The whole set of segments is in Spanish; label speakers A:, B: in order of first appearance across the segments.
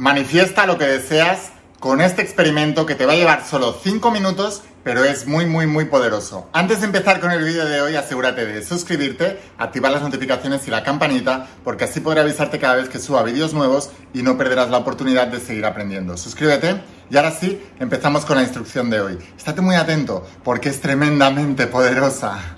A: Manifiesta lo que deseas con este experimento que te va a llevar solo 5 minutos, pero es muy, muy, muy poderoso. Antes de empezar con el vídeo de hoy, asegúrate de suscribirte, activar las notificaciones y la campanita, porque así podré avisarte cada vez que suba vídeos nuevos y no perderás la oportunidad de seguir aprendiendo. Suscríbete y ahora sí, empezamos con la instrucción de hoy. Estate muy atento, porque es tremendamente poderosa.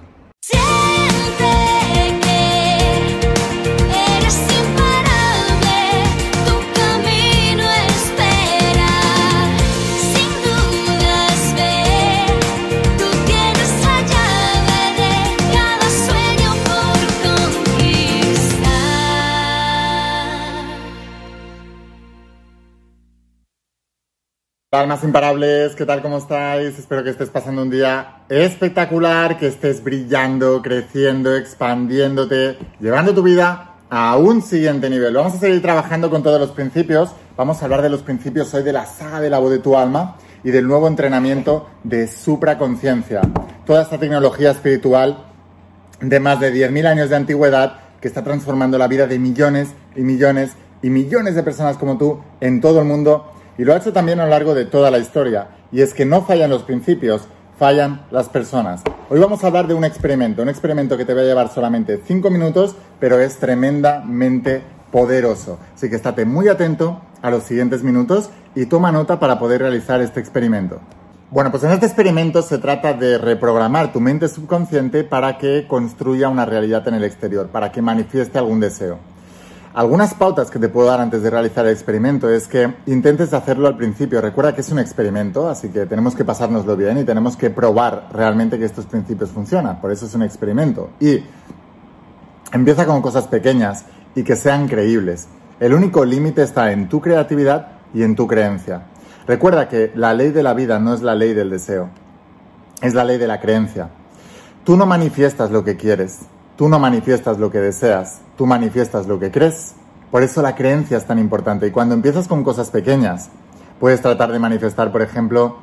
A: Almas imparables, ¿qué tal? ¿Cómo estáis? Espero que estés pasando un día espectacular, que estés brillando, creciendo, expandiéndote, llevando tu vida a un siguiente nivel. Vamos a seguir trabajando con todos los principios. Vamos a hablar de los principios hoy de la saga de la voz de tu alma y del nuevo entrenamiento de supraconciencia. Toda esta tecnología espiritual de más de 10.000 años de antigüedad que está transformando la vida de millones y millones y millones de personas como tú en todo el mundo y lo ha hecho también a lo largo de toda la historia. Y es que no fallan los principios, fallan las personas. Hoy vamos a hablar de un experimento, un experimento que te va a llevar solamente 5 minutos, pero es tremendamente poderoso. Así que estate muy atento a los siguientes minutos y toma nota para poder realizar este experimento. Bueno, pues en este experimento se trata de reprogramar tu mente subconsciente para que construya una realidad en el exterior, para que manifieste algún deseo. Algunas pautas que te puedo dar antes de realizar el experimento es que intentes hacerlo al principio. Recuerda que es un experimento, así que tenemos que pasárnoslo bien y tenemos que probar realmente que estos principios funcionan. Por eso es un experimento. Y empieza con cosas pequeñas y que sean creíbles. El único límite está en tu creatividad y en tu creencia. Recuerda que la ley de la vida no es la ley del deseo, es la ley de la creencia. Tú no manifiestas lo que quieres, Tú no manifiestas lo que deseas, tú manifiestas lo que crees. Por eso la creencia es tan importante. Y cuando empiezas con cosas pequeñas, puedes tratar de manifestar, por ejemplo,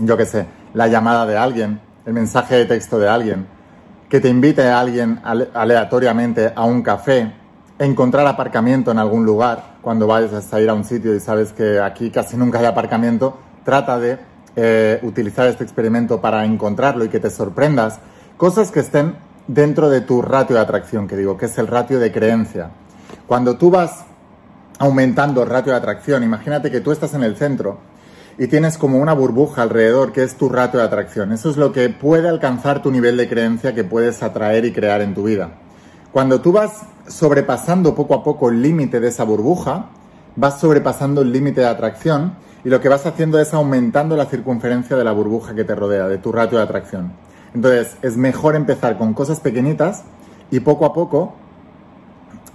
A: yo qué sé, la llamada de alguien, el mensaje de texto de alguien, que te invite a alguien aleatoriamente a un café, encontrar aparcamiento en algún lugar, cuando vayas a ir a un sitio y sabes que aquí casi nunca hay aparcamiento, trata de eh, utilizar este experimento para encontrarlo y que te sorprendas. Cosas que estén dentro de tu ratio de atracción, que digo, que es el ratio de creencia. Cuando tú vas aumentando el ratio de atracción, imagínate que tú estás en el centro y tienes como una burbuja alrededor que es tu ratio de atracción. Eso es lo que puede alcanzar tu nivel de creencia que puedes atraer y crear en tu vida. Cuando tú vas sobrepasando poco a poco el límite de esa burbuja, vas sobrepasando el límite de atracción y lo que vas haciendo es aumentando la circunferencia de la burbuja que te rodea, de tu ratio de atracción. Entonces, es mejor empezar con cosas pequeñitas y poco a poco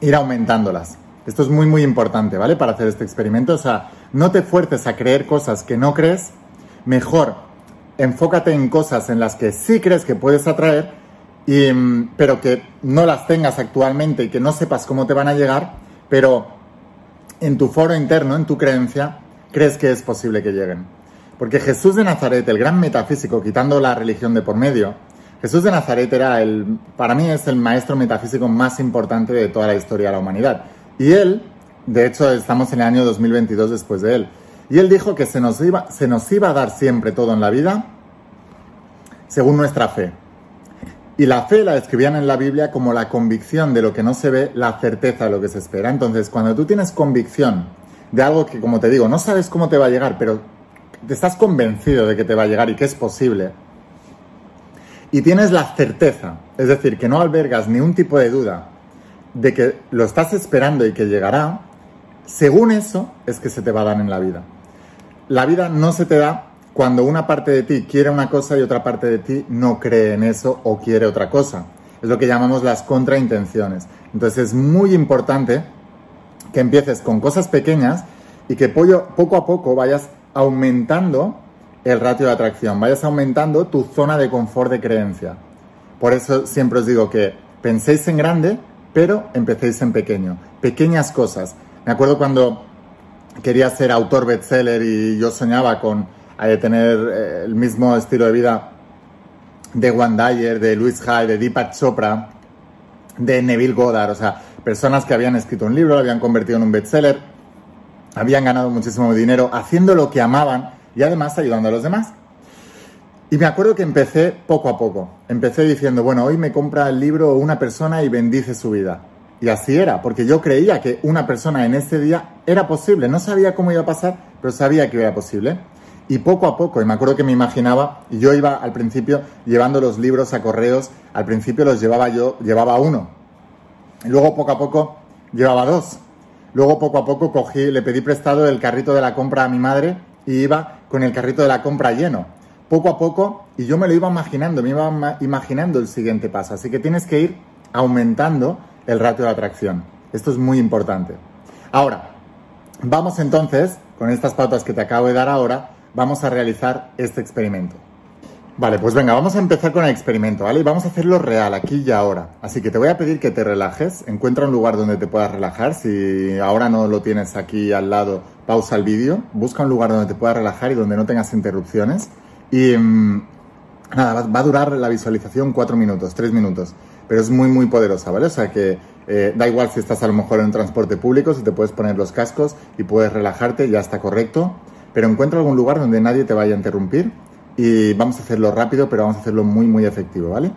A: ir aumentándolas. Esto es muy, muy importante, ¿vale? Para hacer este experimento. O sea, no te fuerces a creer cosas que no crees. Mejor enfócate en cosas en las que sí crees que puedes atraer, y, mm, pero que no las tengas actualmente y que no sepas cómo te van a llegar, pero en tu foro interno, en tu creencia, crees que es posible que lleguen. Porque Jesús de Nazaret, el gran metafísico, quitando la religión de por medio, Jesús de Nazaret era el, para mí es el maestro metafísico más importante de toda la historia de la humanidad. Y él, de hecho, estamos en el año 2022 después de él. Y él dijo que se nos iba, se nos iba a dar siempre todo en la vida según nuestra fe. Y la fe la describían en la Biblia como la convicción de lo que no se ve, la certeza de lo que se espera. Entonces, cuando tú tienes convicción de algo que, como te digo, no sabes cómo te va a llegar, pero te estás convencido de que te va a llegar y que es posible, y tienes la certeza, es decir, que no albergas ni un tipo de duda de que lo estás esperando y que llegará, según eso es que se te va a dar en la vida. La vida no se te da cuando una parte de ti quiere una cosa y otra parte de ti no cree en eso o quiere otra cosa. Es lo que llamamos las contraintenciones. Entonces es muy importante que empieces con cosas pequeñas y que poco a poco vayas aumentando el ratio de atracción, vayas aumentando tu zona de confort de creencia. Por eso siempre os digo que penséis en grande, pero empecéis en pequeño. Pequeñas cosas. Me acuerdo cuando quería ser autor bestseller y yo soñaba con eh, tener eh, el mismo estilo de vida de Juan Dyer, de Louis Hay, de Deepak Chopra, de Neville Goddard, o sea, personas que habían escrito un libro, lo habían convertido en un bestseller habían ganado muchísimo dinero haciendo lo que amaban y además ayudando a los demás. Y me acuerdo que empecé poco a poco. Empecé diciendo, bueno, hoy me compra el libro una persona y bendice su vida. Y así era, porque yo creía que una persona en ese día era posible. No sabía cómo iba a pasar, pero sabía que era posible. Y poco a poco, y me acuerdo que me imaginaba, yo iba al principio llevando los libros a correos, al principio los llevaba yo, llevaba uno. Y luego poco a poco llevaba dos. Luego poco a poco cogí, le pedí prestado el carrito de la compra a mi madre y iba con el carrito de la compra lleno poco a poco y yo me lo iba imaginando, me iba imaginando el siguiente paso. Así que tienes que ir aumentando el ratio de atracción. Esto es muy importante. Ahora, vamos entonces, con estas pautas que te acabo de dar ahora, vamos a realizar este experimento. Vale, pues venga, vamos a empezar con el experimento, ¿vale? Y vamos a hacerlo real, aquí y ahora. Así que te voy a pedir que te relajes, encuentra un lugar donde te puedas relajar. Si ahora no lo tienes aquí al lado, pausa el vídeo, busca un lugar donde te puedas relajar y donde no tengas interrupciones. Y mm, nada, va, a durar la visualización cuatro minutos, tres minutos, pero es muy, muy poderosa, ¿vale? O sea que eh, da igual si estás a lo mejor en transporte público, si te puedes poner los cascos y puedes relajarte, ya está correcto, pero encuentra algún lugar donde nadie te vaya a interrumpir y vamos a hacerlo rápido, pero vamos a hacerlo muy, muy efectivo, ¿vale?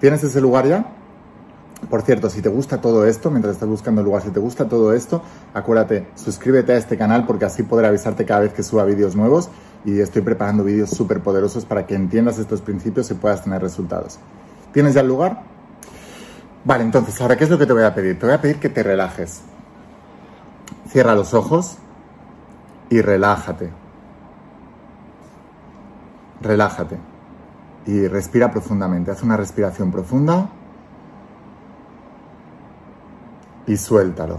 A: ¿Tienes ese lugar ya? Por cierto, si te gusta todo esto, mientras estás buscando el lugar, si te gusta todo esto, acuérdate, suscríbete a este canal porque así podré avisarte cada vez que suba vídeos nuevos y estoy preparando vídeos súper poderosos para que entiendas estos principios y puedas tener resultados. ¿Tienes ya el lugar? Vale, entonces, ahora, ¿qué es lo que te voy a pedir? Te voy a pedir que te relajes. Cierra los ojos y relájate. Relájate. Y respira profundamente. Haz una respiración profunda y suéltalo.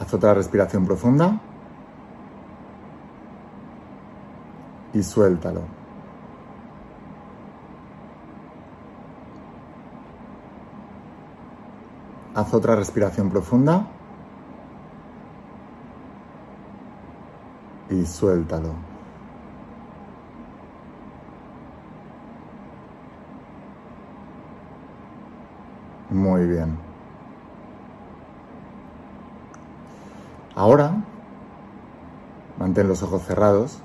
A: Haz otra respiración profunda. Y suéltalo. Haz otra respiración profunda. Y suéltalo. Muy bien. Ahora, mantén los ojos cerrados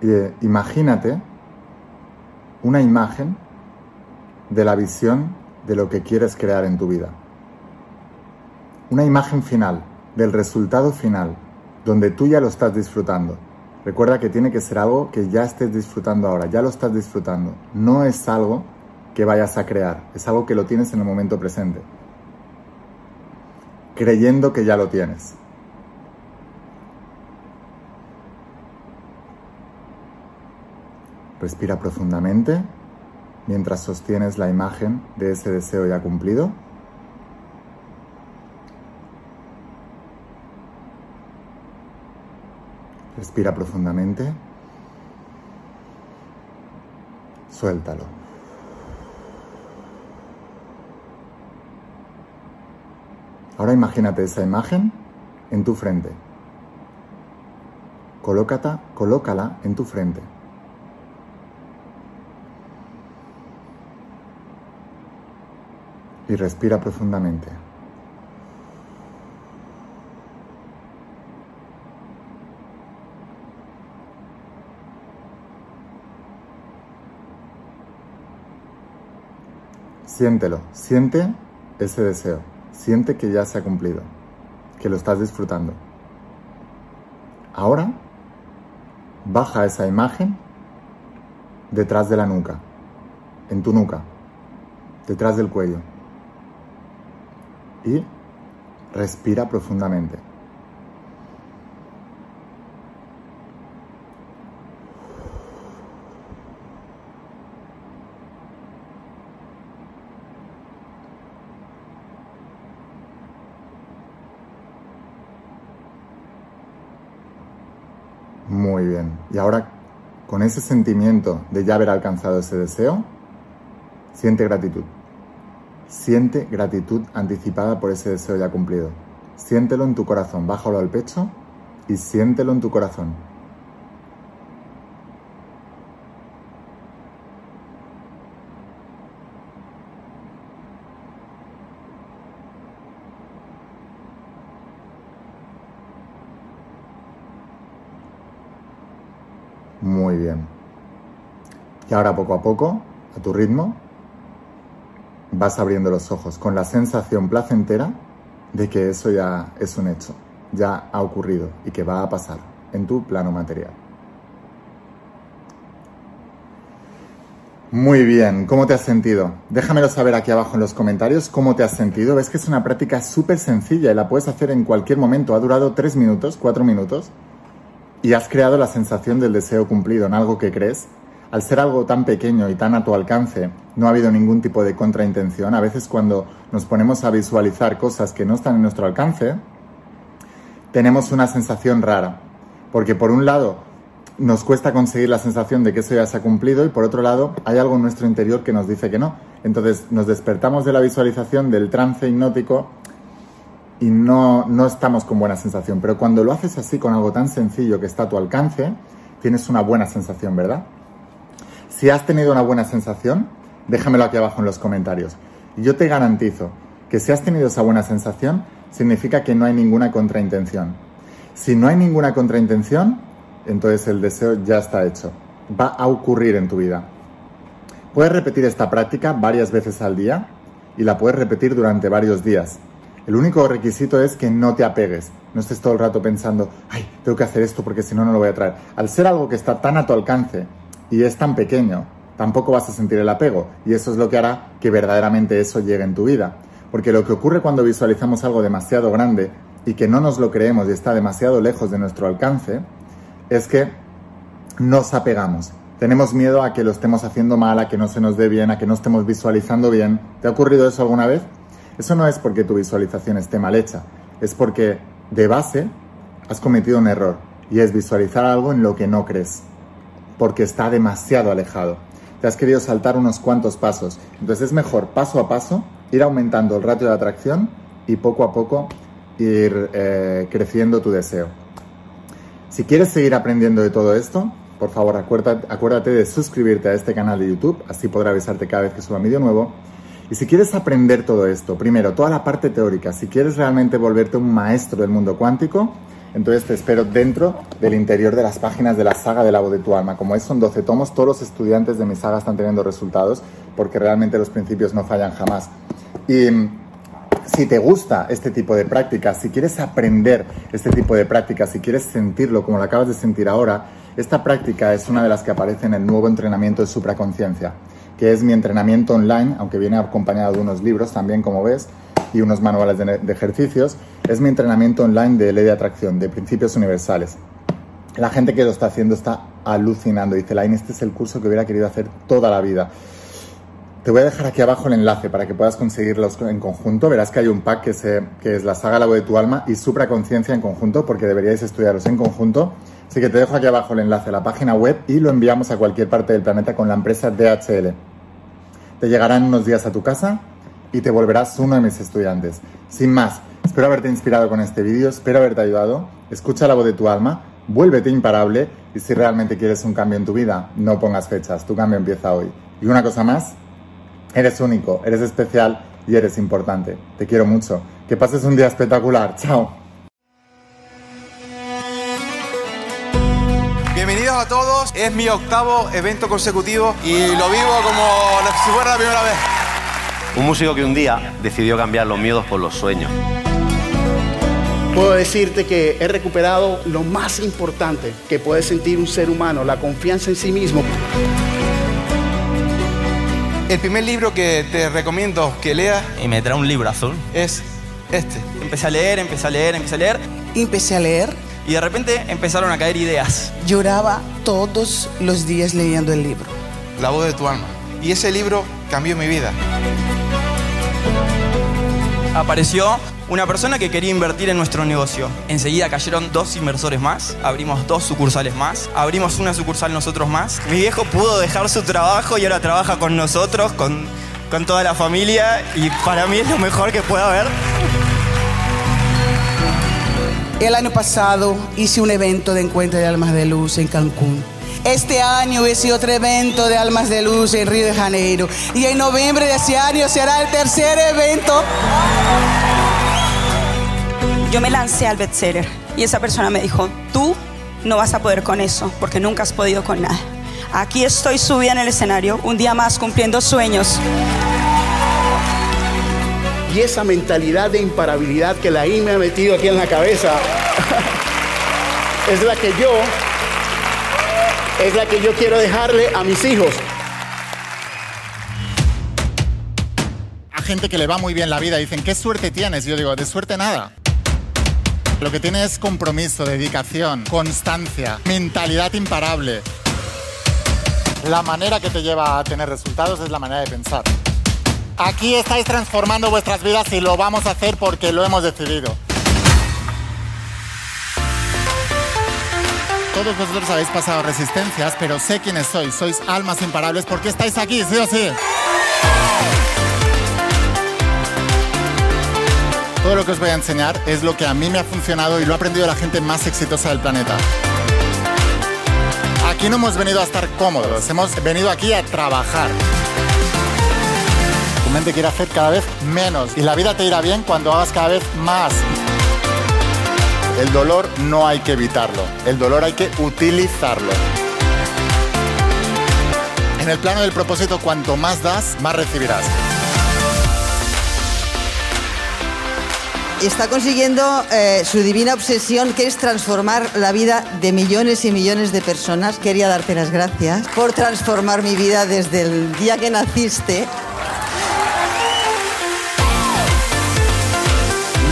A: y eh, imagínate una imagen de la visión de lo que quieres crear en tu vida. Una imagen final, del resultado final, donde tú ya lo estás disfrutando. Recuerda que tiene que ser algo que ya estés disfrutando ahora, ya lo estás disfrutando. No es algo que vayas a crear, es algo que lo tienes en el momento presente creyendo que ya lo tienes. Respira profundamente mientras sostienes la imagen de ese deseo ya cumplido. Respira profundamente. Suéltalo. Ahora imagínate esa imagen en tu frente. Colócata, colócala en tu frente. Y respira profundamente. Siéntelo, siente ese deseo. Siente que ya se ha cumplido, que lo estás disfrutando. Ahora, baja esa imagen detrás de la nuca, en tu nuca, detrás del cuello. Y respira profundamente. Muy bien. Y ahora, con ese sentimiento de ya haber alcanzado ese deseo, siente gratitud. Siente gratitud anticipada por ese deseo ya cumplido. Siéntelo en tu corazón, bájalo al pecho y siéntelo en tu corazón. Muy bien. Y ahora poco a poco, a tu ritmo, vas abriendo los ojos con la sensación placentera de que eso ya es un hecho, ya ha ocurrido y que va a pasar en tu plano material. Muy bien, ¿cómo te has sentido? Déjamelo saber aquí abajo en los comentarios cómo te has sentido. Ves que es una práctica súper sencilla y la puedes hacer en cualquier momento. Ha durado tres minutos, cuatro minutos y has creado la sensación del deseo cumplido en algo que crees. Al ser algo tan pequeño y tan a tu alcance, no ha habido ningún tipo de contraintención. A veces cuando nos ponemos a visualizar cosas que no están en nuestro alcance, tenemos una sensación rara. Porque por un lado nos cuesta conseguir la sensación de que eso ya se ha cumplido y por otro lado hay algo en nuestro interior que nos dice que no. Entonces nos despertamos de la visualización del trance hipnótico y no, no estamos con buena sensación. Pero cuando lo haces así con algo tan sencillo que está a tu alcance, tienes una buena sensación, ¿verdad? Si has tenido una buena sensación, déjamelo aquí abajo en los comentarios. Yo te garantizo que si has tenido esa buena sensación, significa que no hay ninguna contraintención. Si no hay ninguna contraintención, entonces el deseo ya está hecho. Va a ocurrir en tu vida. Puedes repetir esta práctica varias veces al día y la puedes repetir durante varios días. El único requisito es que no te apegues, no estés todo el rato pensando, ay, tengo que hacer esto porque si no, no lo voy a traer. Al ser algo que está tan a tu alcance y es tan pequeño, tampoco vas a sentir el apego y eso es lo que hará que verdaderamente eso llegue en tu vida. Porque lo que ocurre cuando visualizamos algo demasiado grande y que no nos lo creemos y está demasiado lejos de nuestro alcance, es que nos apegamos. Tenemos miedo a que lo estemos haciendo mal, a que no se nos dé bien, a que no estemos visualizando bien. ¿Te ha ocurrido eso alguna vez? Eso no es porque tu visualización esté mal hecha, es porque de base has cometido un error y es visualizar algo en lo que no crees, porque está demasiado alejado. Te has querido saltar unos cuantos pasos, entonces es mejor paso a paso ir aumentando el ratio de atracción y poco a poco ir eh, creciendo tu deseo. Si quieres seguir aprendiendo de todo esto, por favor acuérdate, de suscribirte a este canal de YouTube, así podrá avisarte cada vez que suba vídeo nuevo. Y si quieres aprender todo esto, primero, toda la parte teórica, si quieres realmente volverte un maestro del mundo cuántico, entonces te espero dentro del interior de las páginas de la saga de la voz de tu alma. Como es, son 12 tomos, todos los estudiantes de mi saga están teniendo resultados porque realmente los principios no fallan jamás. Y si te gusta este tipo de prácticas, si quieres aprender este tipo de prácticas, si quieres sentirlo como lo acabas de sentir ahora, esta práctica es una de las que aparece en el nuevo entrenamiento de supraconciencia, que es mi entrenamiento online, aunque viene acompañado de unos libros también, como ves, y unos manuales de, ejercicios. Es mi entrenamiento online de ley de atracción, de principios universales. La gente que lo está haciendo está alucinando. Dice, Line, este es el curso que hubiera querido hacer toda la vida. Te voy a dejar aquí abajo el enlace para que puedas conseguirlos en conjunto. Verás que hay un pack que, que es la saga La voz de tu alma y supraconciencia en conjunto, porque deberíais estudiarlos en conjunto. Así que te dejo aquí abajo el enlace a la página web y lo enviamos a cualquier parte del planeta con la empresa DHL. Te llegarán unos días a tu casa y te volverás uno de mis estudiantes. Sin más, espero haberte inspirado con este vídeo, espero haberte ayudado. Escucha la voz de tu alma, vuélvete imparable y si realmente quieres un cambio en tu vida, no pongas fechas, tu cambio empieza hoy. Y una cosa más, Eres único, eres especial y eres importante. Te quiero mucho. Que pases un día espectacular. Chao.
B: A todos. Es mi octavo evento consecutivo y lo vivo como si fuera la primera vez.
C: Un músico que un día decidió cambiar los miedos por los sueños.
D: Puedo decirte que he recuperado lo más importante que puede sentir un ser humano, la confianza en sí mismo.
B: El primer libro que te recomiendo que leas
E: y me trae un libro azul
B: es este.
E: Empecé a leer, empecé a leer, empecé a leer.
F: Empecé a leer.
E: Y de repente empezaron a caer ideas.
F: Lloraba todos los días leyendo el libro.
B: La voz de tu alma. Y ese libro cambió mi vida.
E: Apareció una persona que quería invertir en nuestro negocio. Enseguida cayeron dos inversores más, abrimos dos sucursales más, abrimos una sucursal nosotros más. Mi viejo pudo dejar su trabajo y ahora trabaja con nosotros, con, con toda la familia y para mí es lo mejor que pueda haber.
F: El año pasado hice un evento de encuentro de almas de luz en Cancún. Este año hice otro evento de Almas de Luz en Río de Janeiro. Y en noviembre de ese año será el tercer evento
G: yo me lancé al bestseller y esa persona me dijo, tú no vas a poder con eso, porque nunca has podido con nada. Aquí estoy subida en el escenario, un día más cumpliendo sueños.
D: Y esa mentalidad de imparabilidad que la I me ha metido aquí en la cabeza es la que yo es la que yo quiero dejarle a mis hijos.
A: A gente que le va muy bien la vida dicen, ¿qué suerte tienes? Yo digo, de suerte nada. Lo que tiene es compromiso, dedicación, constancia, mentalidad imparable. La manera que te lleva a tener resultados es la manera de pensar. Aquí estáis transformando vuestras vidas y lo vamos a hacer porque lo hemos decidido. Todos vosotros habéis pasado resistencias, pero sé quiénes sois. Sois almas imparables porque estáis aquí, sí o sí. Todo lo que os voy a enseñar es lo que a mí me ha funcionado y lo ha aprendido la gente más exitosa del planeta. Aquí no hemos venido a estar cómodos, hemos venido aquí a trabajar. Mente quiere hacer cada vez menos y la vida te irá bien cuando hagas cada vez más. El dolor no hay que evitarlo, el dolor hay que utilizarlo. En el plano del propósito, cuanto más das, más recibirás.
H: está consiguiendo eh, su divina obsesión, que es transformar la vida de millones y millones de personas. Quería darte las gracias por transformar mi vida desde el día que naciste.